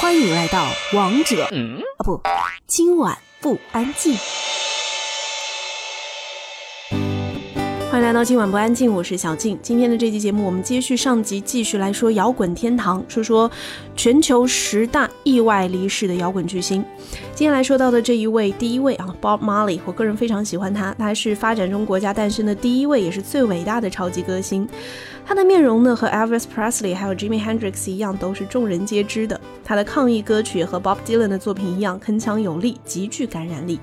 欢迎来到王者啊不，今晚不安静。来到今晚不安静，我是小静。今天的这期节目，我们接续上集，继续来说摇滚天堂，说说全球十大意外离世的摇滚巨星。今天来说到的这一位，第一位啊，Bob Marley，我个人非常喜欢他，他是发展中国家诞生的第一位，也是最伟大的超级歌星。他的面容呢，和 Elvis Presley 还有 Jimi Hendrix 一样，都是众人皆知的。他的抗议歌曲和 Bob Dylan 的作品一样，铿锵有力，极具感染力。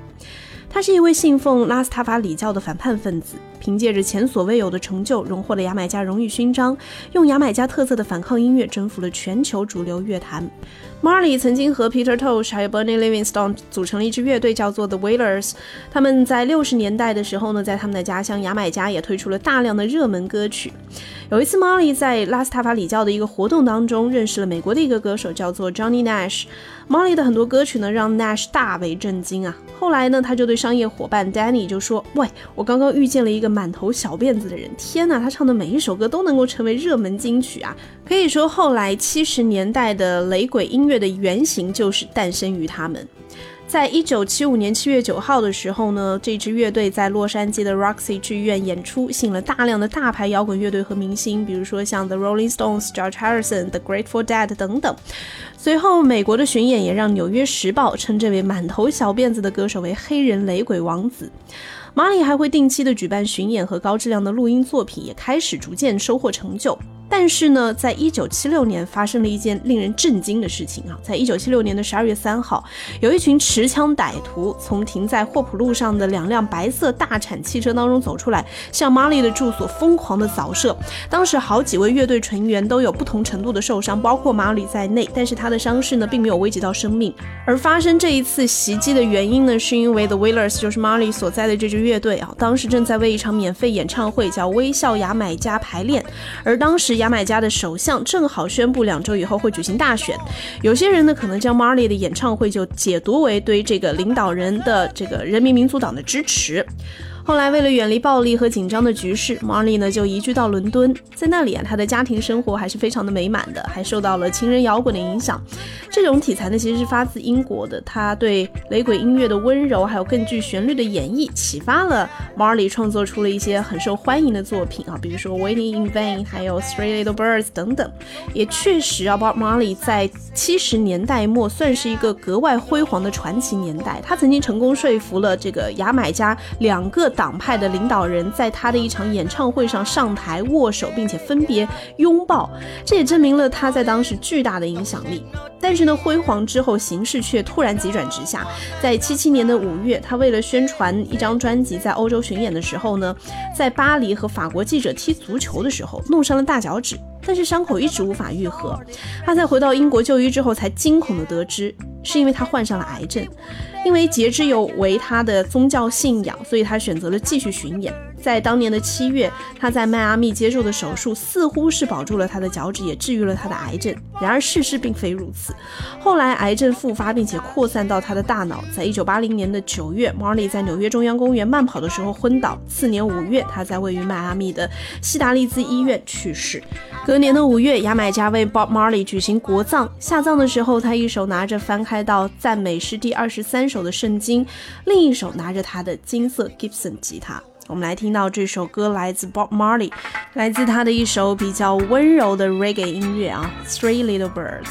他是一位信奉拉斯塔法礼教的反叛分子，凭借着前所未有的成就，荣获了牙买加荣誉勋章，用牙买加特色的反抗音乐征服了全球主流乐坛。Marley 曾经和 Peter Tosh 还有 Bernie Livingstone 组成了一支乐队，叫做 The Wailers。他们在六十年代的时候呢，在他们的家乡牙买加也推出了大量的热门歌曲。有一次，Molly 在拉斯塔法里教的一个活动当中，认识了美国的一个歌手，叫做 Johnny Nash。Molly 的很多歌曲呢，让 Nash 大为震惊啊。后来呢，他就对商业伙伴 Danny 就说：“喂，我刚刚遇见了一个满头小辫子的人，天呐，他唱的每一首歌都能够成为热门金曲啊！可以说，后来七十年代的雷鬼音乐。”的原型就是诞生于他们。在一九七五年七月九号的时候呢，这支乐队在洛杉矶的 Roxy 剧院演出，吸引了大量的大牌摇滚乐队和明星，比如说像 The Rolling Stones、George Harrison、The Grateful Dead 等等。随后，美国的巡演也让《纽约时报》称这位满头小辫子的歌手为“黑人雷鬼王子”。马里还会定期的举办巡演和高质量的录音作品，也开始逐渐收获成就。但是呢，在一九七六年发生了一件令人震惊的事情啊！在一九七六年的十二月三号，有一群持枪歹徒从停在霍普路上的两辆白色大产汽车当中走出来，向玛丽的住所疯狂的扫射。当时好几位乐队成员都有不同程度的受伤，包括玛丽在内。但是他的伤势呢，并没有危及到生命。而发生这一次袭击的原因呢，是因为 The Wailers 就是玛丽所在的这支乐队啊，当时正在为一场免费演唱会叫《微笑牙买加》排练，而当时。牙买加的首相正好宣布两周以后会举行大选，有些人呢可能将 Marley 的演唱会就解读为对这个领导人的这个人民民族党的支持。后来，为了远离暴力和紧张的局势，Marley 呢就移居到伦敦。在那里啊，他的家庭生活还是非常的美满的，还受到了情人摇滚的影响。这种题材呢，其实是发自英国的。他对雷鬼音乐的温柔，还有更具旋律的演绎，启发了 Marley 创作出了一些很受欢迎的作品啊，比如说《Waiting in Vain》，还有《Three Little Birds》等等。也确实啊，Bob Marley 在七十年代末算是一个格外辉煌的传奇年代。他曾经成功说服了这个牙买加两个。党派的领导人在他的一场演唱会上上台握手，并且分别拥抱，这也证明了他在当时巨大的影响力。但是呢，辉煌之后形势却突然急转直下。在七七年的五月，他为了宣传一张专辑，在欧洲巡演的时候呢，在巴黎和法国记者踢足球的时候弄伤了大脚趾，但是伤口一直无法愈合。他在回到英国就医之后，才惊恐地得知，是因为他患上了癌症。因为截肢有违他的宗教信仰，所以他选择了继续巡演。在当年的七月，他在迈阿密接受的手术似乎是保住了他的脚趾，也治愈了他的癌症。然而事实并非如此，后来癌症复发，并且扩散到他的大脑。在一九八零年的九月，Marley 在纽约中央公园慢跑的时候昏倒。次年五月，他在位于迈阿密的西达利兹医院去世。隔年的五月，牙买加为 Bob Marley 举行国葬。下葬的时候，他一手拿着翻开到赞美诗第二十三首的圣经，另一手拿着他的金色 Gibson 吉他。我们来听到这首歌，来自 Bob Marley，来自他的一首比较温柔的 Reggae 音乐啊，《Three Little Birds》。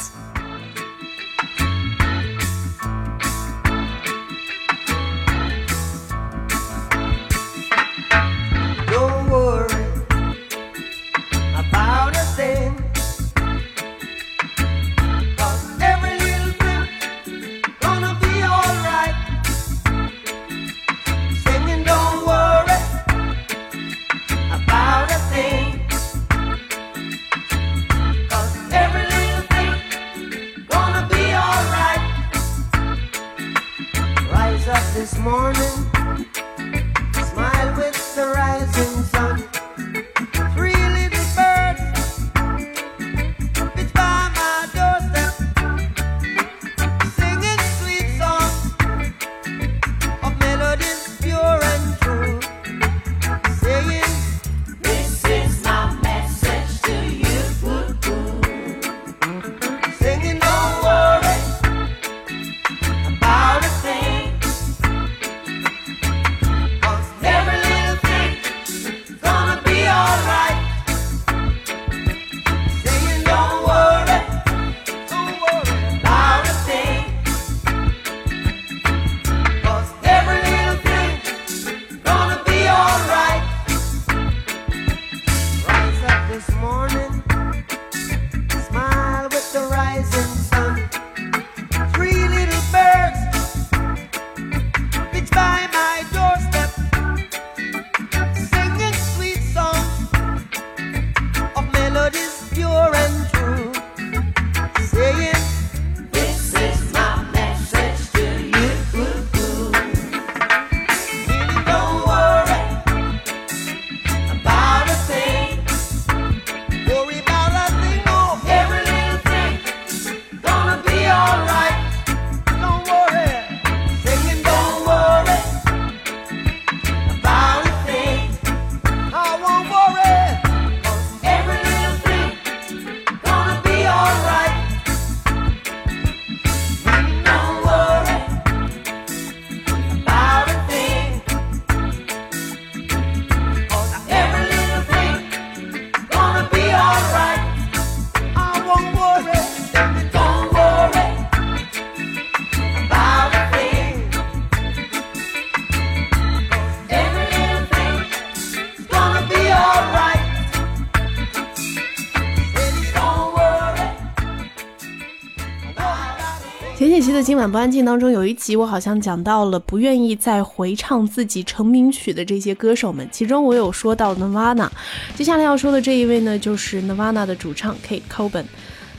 今晚不安静当中有一集，我好像讲到了不愿意再回唱自己成名曲的这些歌手们，其中我有说到 Nirvana。接下来要说的这一位呢，就是 Nirvana 的主唱 Kate Coben。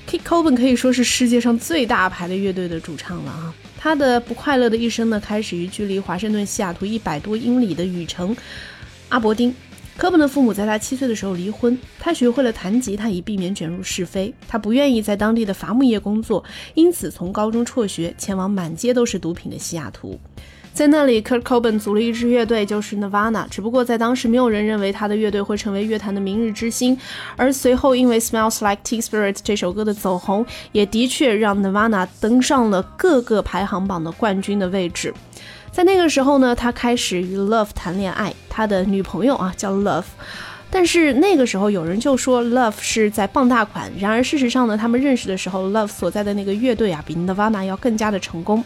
Kate Coben 可以说是世界上最大牌的乐队的主唱了啊。他的不快乐的一生呢，开始于距离华盛顿西雅图一百多英里的雨城阿伯丁。科本的父母在他七岁的时候离婚，他学会了弹吉他以避免卷入是非。他不愿意在当地的伐木业工作，因此从高中辍学，前往满街都是毒品的西雅图。在那里，Kurt Cobain 组了一支乐队，就是 Nirvana。只不过在当时，没有人认为他的乐队会成为乐坛的明日之星。而随后，因为 Smells Like Teen Spirit 这首歌的走红，也的确让 Nirvana 登上了各个排行榜的冠军的位置。在那个时候呢，他开始与 Love 谈恋爱，他的女朋友啊叫 Love，但是那个时候有人就说 Love 是在傍大款。然而事实上呢，他们认识的时候，Love 所在的那个乐队啊比 Nirvana 要更加的成功。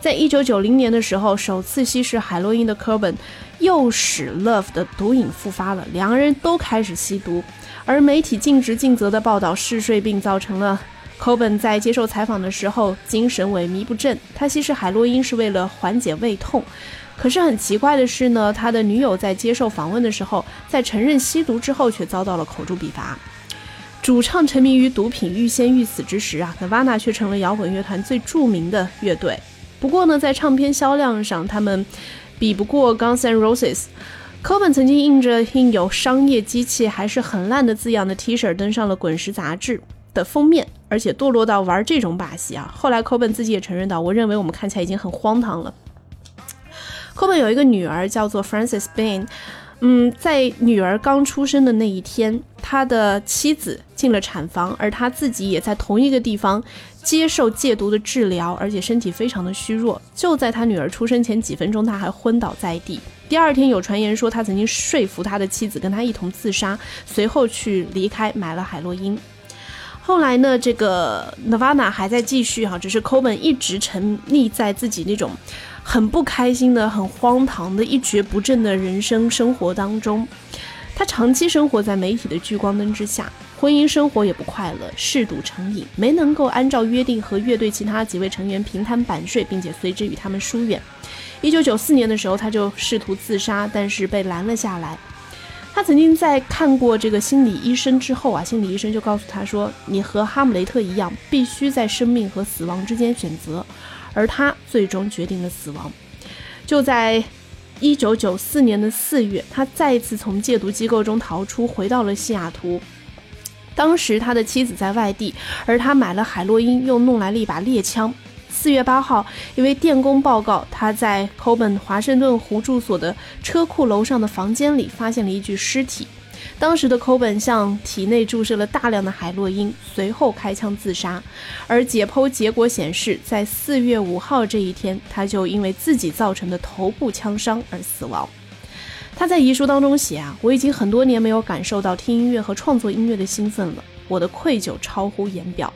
在一九九零年的时候，首次吸食海洛因的 c o b a n 又使 Love 的毒瘾复发了，两个人都开始吸毒，而媒体尽职尽责的报道嗜睡病造成了。Coben 在接受采访的时候，精神萎靡不振。他吸食海洛因是为了缓解胃痛。可是很奇怪的是呢，他的女友在接受访问的时候，在承认吸毒之后，却遭到了口诛笔伐。主唱沉迷于毒品，欲仙欲死之时啊，Nirvana 却成了摇滚乐团最著名的乐队。不过呢，在唱片销量上，他们比不过 Guns N' Roses。Coben 曾经印着印有“商业机器还是很烂”的字样的 T 恤登上了《滚石》杂志。的封面，而且堕落到玩这种把戏啊！后来 Coben 自己也承认到，我认为我们看起来已经很荒唐了。科本有一个女儿叫做 f r a n c i s Bain，嗯，在女儿刚出生的那一天，他的妻子进了产房，而他自己也在同一个地方接受戒毒的治疗，而且身体非常的虚弱。就在他女儿出生前几分钟，他还昏倒在地。第二天有传言说他曾经说服他的妻子跟他一同自杀，随后去离开买了海洛因。后来呢，这个 Nirvana 还在继续哈，只是 Coben 一直沉溺在自己那种很不开心的、很荒唐的一蹶不振的人生生活当中。他长期生活在媒体的聚光灯之下，婚姻生活也不快乐，嗜赌成瘾，没能够按照约定和乐队其他几位成员平摊版税，并且随之与他们疏远。一九九四年的时候，他就试图自杀，但是被拦了下来。他曾经在看过这个心理医生之后啊，心理医生就告诉他说：“你和哈姆雷特一样，必须在生命和死亡之间选择。”而他最终决定了死亡。就在一九九四年的四月，他再一次从戒毒机构中逃出，回到了西雅图。当时他的妻子在外地，而他买了海洛因，又弄来了一把猎枪。四月八号，一位电工报告，他在 Coben 华盛顿湖住所的车库楼上的房间里发现了一具尸体。当时的 Coben 向体内注射了大量的海洛因，随后开枪自杀。而解剖结果显示，在四月五号这一天，他就因为自己造成的头部枪伤而死亡。他在遗书当中写啊，我已经很多年没有感受到听音乐和创作音乐的兴奋了，我的愧疚超乎言表。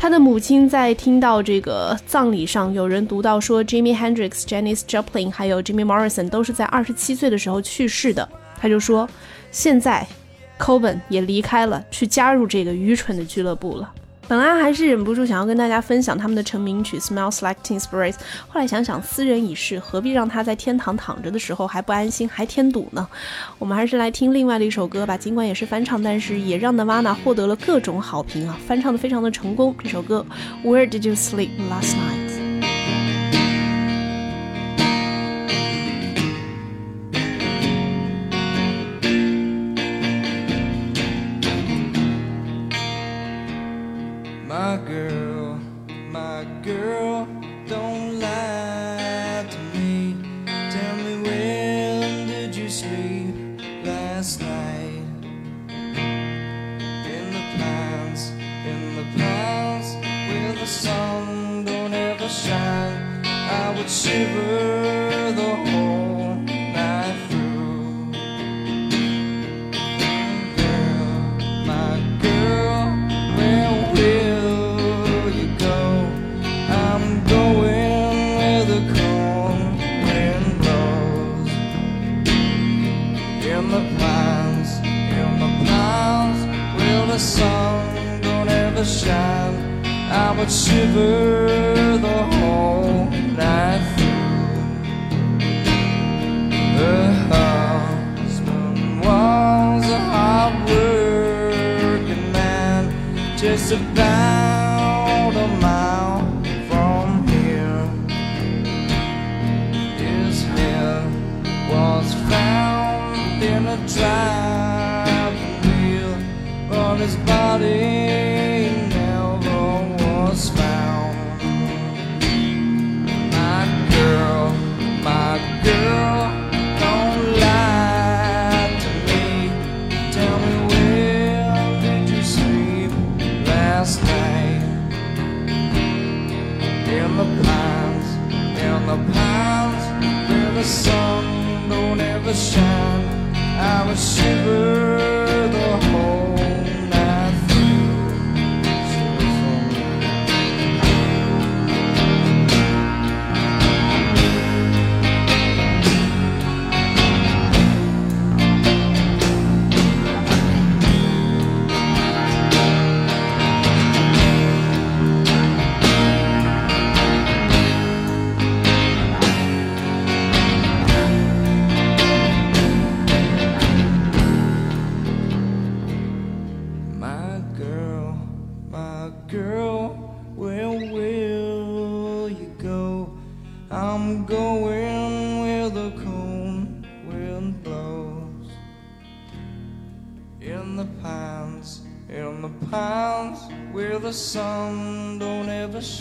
他的母亲在听到这个葬礼上有人读到说，Jimmy Hendrix、Janis Joplin 还有 Jimmy Morrison 都是在二十七岁的时候去世的，他就说，现在，Coben 也离开了，去加入这个愚蠢的俱乐部了。本来还是忍不住想要跟大家分享他们的成名曲《Smells Like Teen Spirit》，后来想想斯人已逝，何必让他在天堂躺着的时候还不安心，还添堵呢？我们还是来听另外的一首歌吧。尽管也是翻唱，但是也让 Nirvana 获得了各种好评啊，翻唱的非常的成功。这首歌《Where Did You Sleep Last Night》。I'm shiver. Last night? In the pines, in the pines, where the sun don't ever shine. I would shiver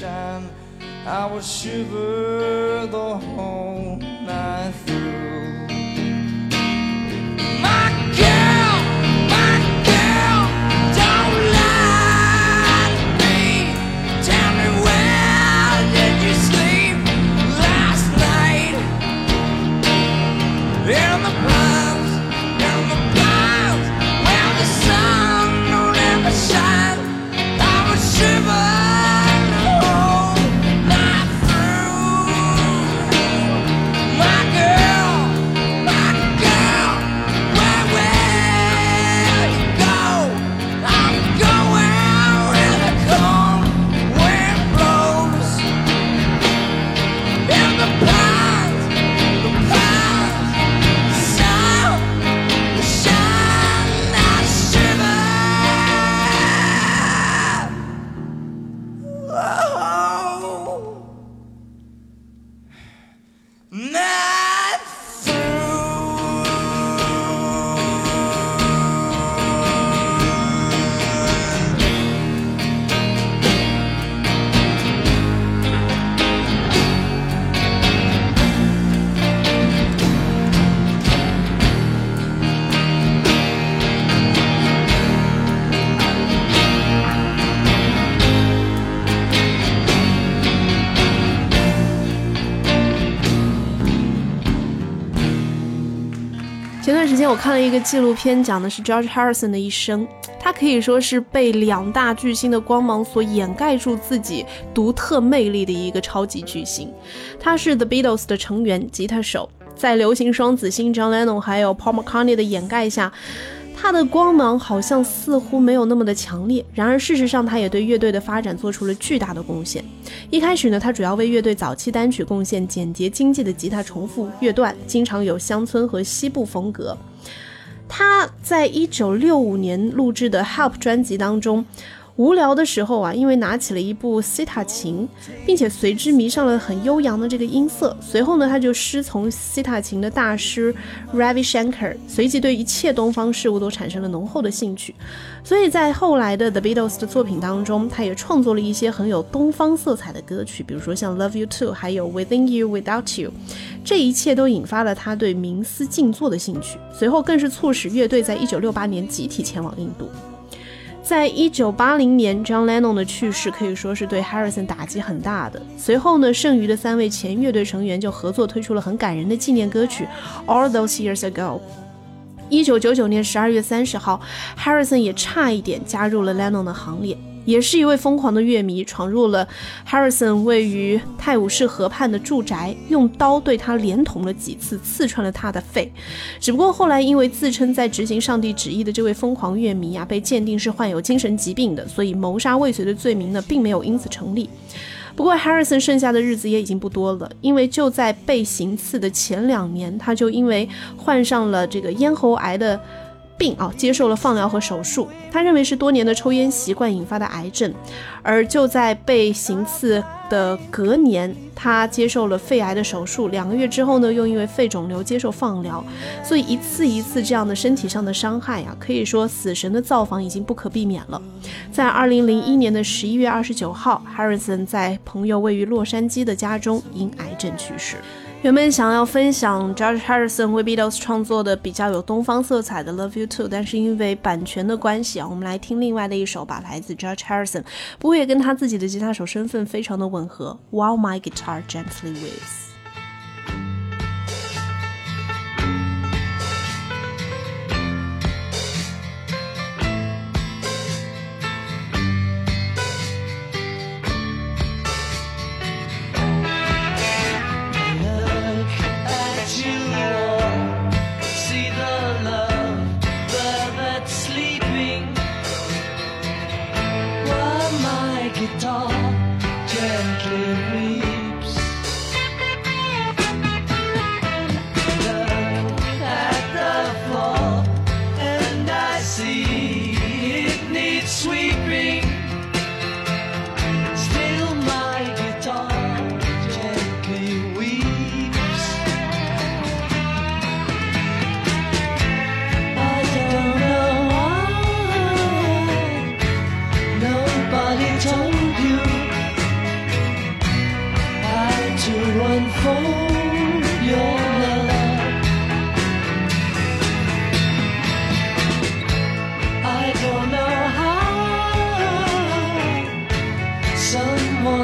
sunshine, I would shiver the whole No. 我看了一个纪录片，讲的是 George Harrison 的一生。他可以说是被两大巨星的光芒所掩盖住自己独特魅力的一个超级巨星。他是 The Beatles 的成员、吉他手，在流行双子星 John Lennon 还有 Paul McCartney 的掩盖下，他的光芒好像似乎没有那么的强烈。然而事实上，他也对乐队的发展做出了巨大的贡献。一开始呢，他主要为乐队早期单曲贡献简洁经济的吉他重复乐段，经常有乡村和西部风格。他在一九六五年录制的《Help》专辑当中，无聊的时候啊，因为拿起了一部西塔琴，并且随之迷上了很悠扬的这个音色。随后呢，他就师从西塔琴的大师 Ravi Shankar，随即对一切东方事物都产生了浓厚的兴趣。所以在后来的 The Beatles 的作品当中，他也创作了一些很有东方色彩的歌曲，比如说像《Love You Too》，还有《Within You Without You》。这一切都引发了他对冥思静坐的兴趣，随后更是促使乐队在一九六八年集体前往印度。在一九八零年，John Lennon 的去世可以说是对 Harrison 打击很大的。随后呢，剩余的三位前乐队成员就合作推出了很感人的纪念歌曲《All Those Years Ago》。一九九九年十二月三十号，Harrison 也差一点加入了 Lennon 的行列。也是一位疯狂的乐迷，闯入了 Harrison 位于泰晤士河畔的住宅，用刀对他连捅了几次，刺穿了他的肺。只不过后来因为自称在执行上帝旨意的这位疯狂乐迷啊，被鉴定是患有精神疾病的，所以谋杀未遂的罪名呢，并没有因此成立。不过 Harrison 剩下的日子也已经不多了，因为就在被行刺的前两年，他就因为患上了这个咽喉癌的。病啊，接受了放疗和手术。他认为是多年的抽烟习惯引发的癌症，而就在被行刺的隔年，他接受了肺癌的手术。两个月之后呢，又因为肺肿瘤接受放疗。所以一次一次这样的身体上的伤害呀，可以说死神的造访已经不可避免了。在二零零一年的十一月二十九号，Harrison 在朋友位于洛杉矶的家中因癌症去世。原本想要分享 George Harrison 为 Beatles 创作的比较有东方色彩的 Love You Too，但是因为版权的关系啊，我们来听另外的一首吧，来自 George Harrison，不过也跟他自己的吉他手身份非常的吻合。While My Guitar Gently Weeps。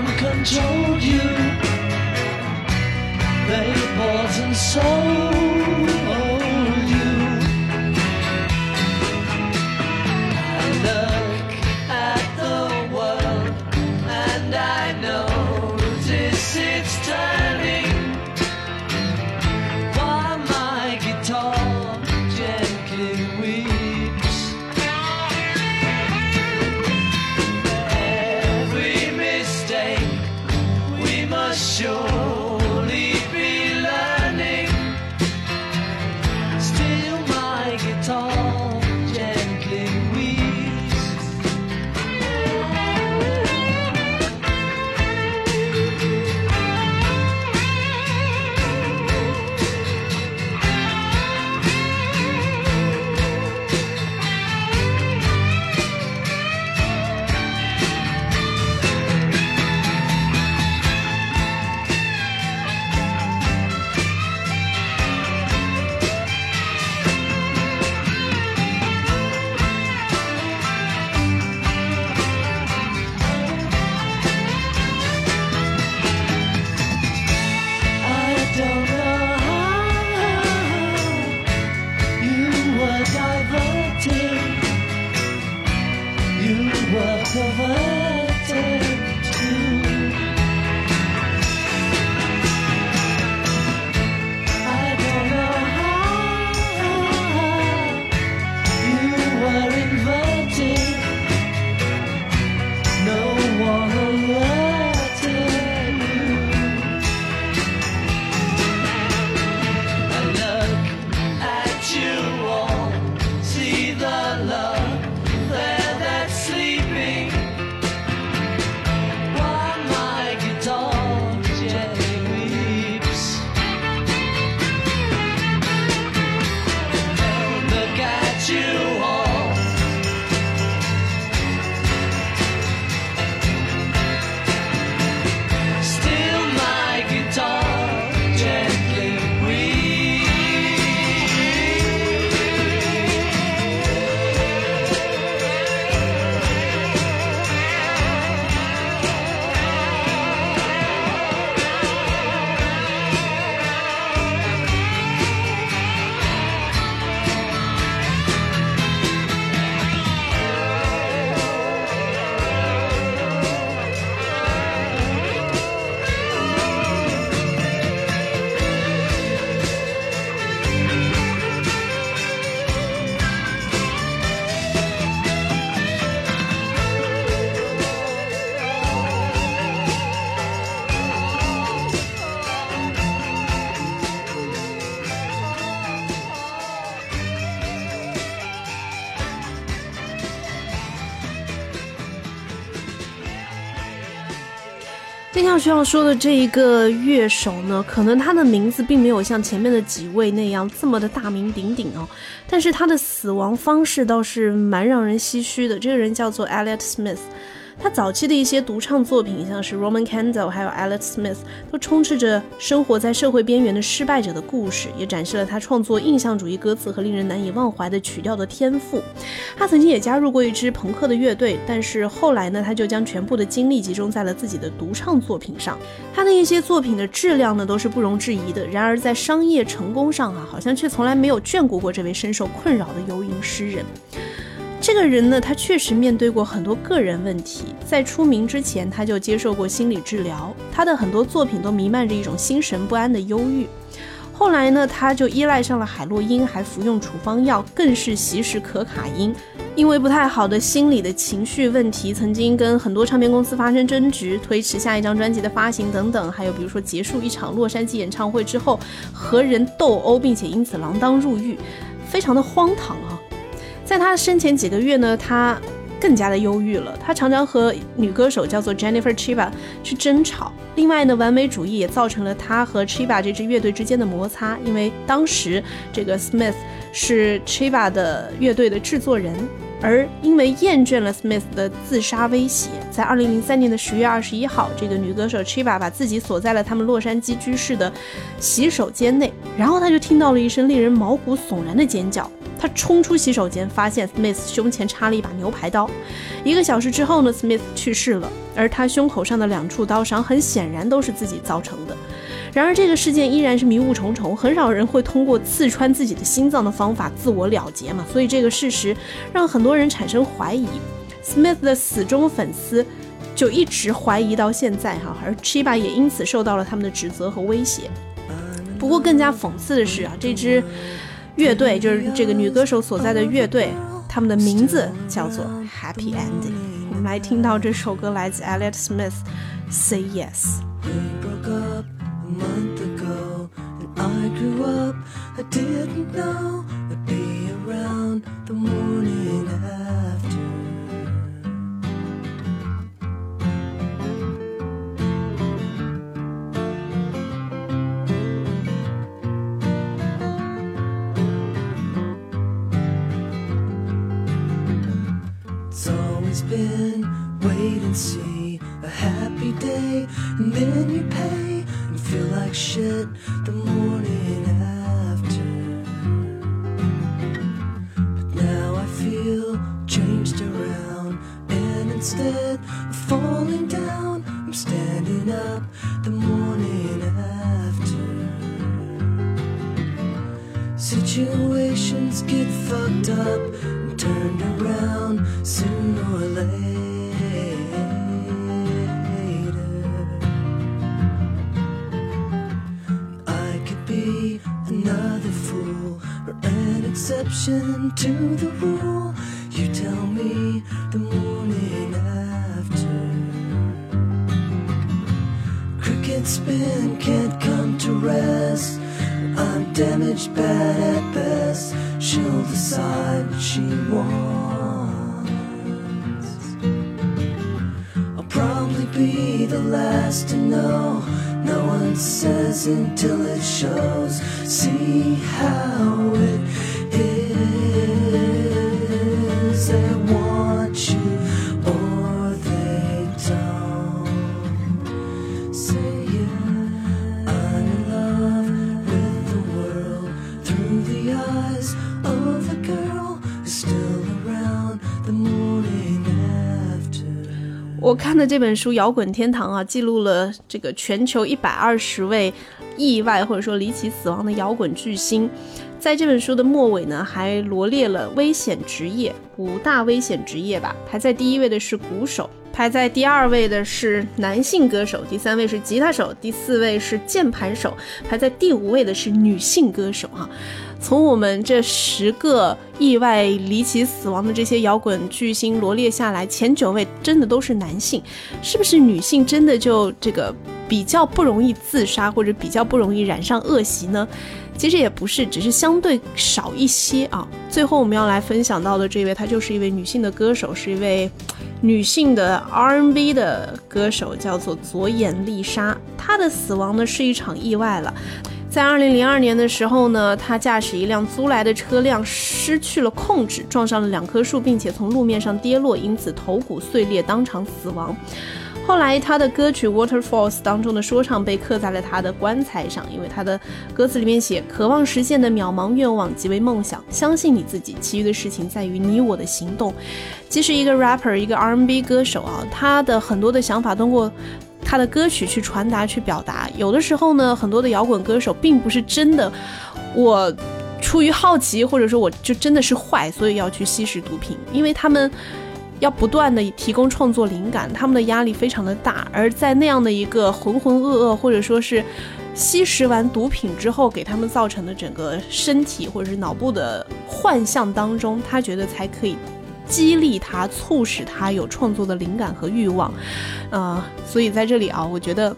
Someone controlled you. They bought and sold 今天要需要说的这一个乐手呢，可能他的名字并没有像前面的几位那样这么的大名鼎鼎哦，但是他的死亡方式倒是蛮让人唏嘘的。这个人叫做 Elliot Smith。他早期的一些独唱作品，像是 Roman Candle，还有 Alex Smith，都充斥着生活在社会边缘的失败者的故事，也展示了他创作印象主义歌词和令人难以忘怀的曲调的天赋。他曾经也加入过一支朋克的乐队，但是后来呢，他就将全部的精力集中在了自己的独唱作品上。他的一些作品的质量呢，都是不容置疑的。然而在商业成功上啊，好像却从来没有眷顾过这位深受困扰的游吟诗人。这个人呢，他确实面对过很多个人问题，在出名之前，他就接受过心理治疗。他的很多作品都弥漫着一种心神不安的忧郁。后来呢，他就依赖上了海洛因，还服用处方药，更是吸食可卡因。因为不太好的心理的情绪问题，曾经跟很多唱片公司发生争执，推迟下一张专辑的发行等等。还有比如说，结束一场洛杉矶演唱会之后和人斗殴，并且因此锒铛入狱，非常的荒唐啊。在他生前几个月呢，他更加的忧郁了。他常常和女歌手叫做 Jennifer Chiba 去争吵。另外呢，完美主义也造成了他和 Chiba 这支乐队之间的摩擦。因为当时这个 Smith 是 Chiba 的乐队的制作人，而因为厌倦了 Smith 的自杀威胁，在2003年的10月21号，这个女歌手 Chiba 把自己锁在了他们洛杉矶居室的洗手间内，然后他就听到了一声令人毛骨悚然的尖叫。他冲出洗手间，发现 Smith 胸前插了一把牛排刀。一个小时之后呢，Smith 去世了，而他胸口上的两处刀伤很显然都是自己造成的。然而，这个事件依然是迷雾重重，很少人会通过刺穿自己的心脏的方法自我了结嘛。所以，这个事实让很多人产生怀疑。Smith 的死忠粉丝就一直怀疑到现在哈，而 Chiba 也因此受到了他们的指责和威胁。不过，更加讽刺的是啊，这只。乐队就是这个女歌手所在的乐队，他们的名字叫做 Happy Ending。我们来听到这首歌来自 Elliot Smith，《Say Yes》。We broke up a month ago, and I grew up. I didn't know I'd be around the morning always wait and see, a happy day, and then you pay and feel like shit the morning after. But now I feel changed around, and instead of falling down, I'm standing up the morning after. Situations get fucked up turned around sooner or later. I could be another fool or an exception to the rule. You tell me the morning after. Cricket spin can't come to rest. I'm damaged bad at best. She'll decide she wants. I'll probably be the last to know. No one says until it shows. See how it 我看的这本书《摇滚天堂》啊，记录了这个全球一百二十位意外或者说离奇死亡的摇滚巨星。在这本书的末尾呢，还罗列了危险职业五大危险职业吧。排在第一位的是鼓手，排在第二位的是男性歌手，第三位是吉他手，第四位是键盘手，排在第五位的是女性歌手哈。从我们这十个意外离奇死亡的这些摇滚巨星罗列下来，前九位真的都是男性，是不是女性真的就这个比较不容易自杀，或者比较不容易染上恶习呢？其实也不是，只是相对少一些啊。最后我们要来分享到的这位，她就是一位女性的歌手，是一位女性的 R&B 的歌手，叫做左眼丽莎。她的死亡呢是一场意外了。在二零零二年的时候呢，他驾驶一辆租来的车辆失去了控制，撞上了两棵树，并且从路面上跌落，因此头骨碎裂，当场死亡。后来，他的歌曲《Waterfalls》当中的说唱被刻在了他的棺材上，因为他的歌词里面写：“渴望实现的渺茫愿望即为梦想，相信你自己，其余的事情在于你我的行动。”其实一个 rapper，一个 R&B 歌手啊，他的很多的想法通过他的歌曲去传达、去表达。有的时候呢，很多的摇滚歌手并不是真的，我出于好奇，或者说我就真的是坏，所以要去吸食毒品，因为他们。要不断的提供创作灵感，他们的压力非常的大，而在那样的一个浑浑噩噩，或者说是吸食完毒品之后给他们造成的整个身体或者是脑部的幻象当中，他觉得才可以激励他，促使他有创作的灵感和欲望，呃，所以在这里啊，我觉得。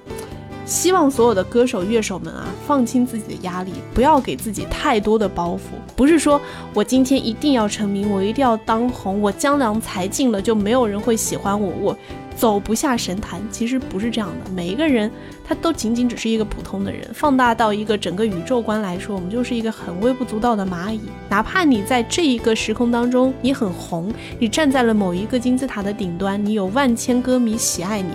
希望所有的歌手、乐手们啊，放轻自己的压力，不要给自己太多的包袱。不是说我今天一定要成名，我一定要当红，我江郎才尽了就没有人会喜欢我，我走不下神坛。其实不是这样的，每一个人他都仅仅只是一个普通的人。放大到一个整个宇宙观来说，我们就是一个很微不足道的蚂蚁。哪怕你在这一个时空当中你很红，你站在了某一个金字塔的顶端，你有万千歌迷喜爱你。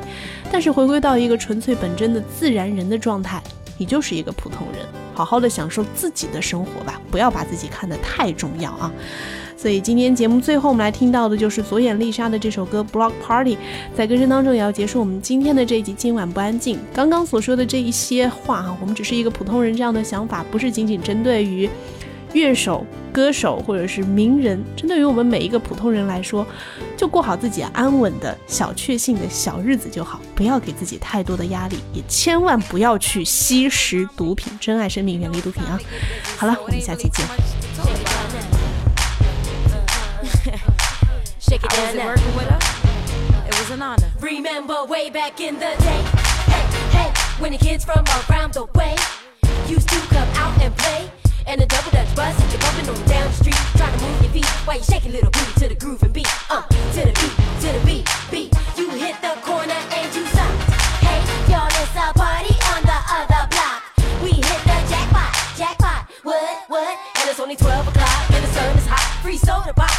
但是回归到一个纯粹本真的自然人的状态，你就是一个普通人，好好的享受自己的生活吧，不要把自己看得太重要啊。所以今天节目最后我们来听到的就是左眼丽莎的这首歌《Block Party》。在歌声当中也要结束我们今天的这一集。今晚不安静，刚刚所说的这一些话哈，我们只是一个普通人这样的想法，不是仅仅针对于。乐手、歌手或者是名人，针对于我们每一个普通人来说，就过好自己安稳的小确幸的小日子就好，不要给自己太多的压力，也千万不要去吸食毒品。珍爱生命，远离毒品啊！好了，我们下期见。and a double dutch bus. You're bumping on down the street, trying to move your feet while you shake a little booty to the groove and beat. Uh, to the beat, to the beat, beat. You hit the corner and you stop. Hey, y'all, it's a party on the other block. We hit the jackpot, jackpot. What, what? And it's only 12 o'clock and the sun is hot. Free soda pop,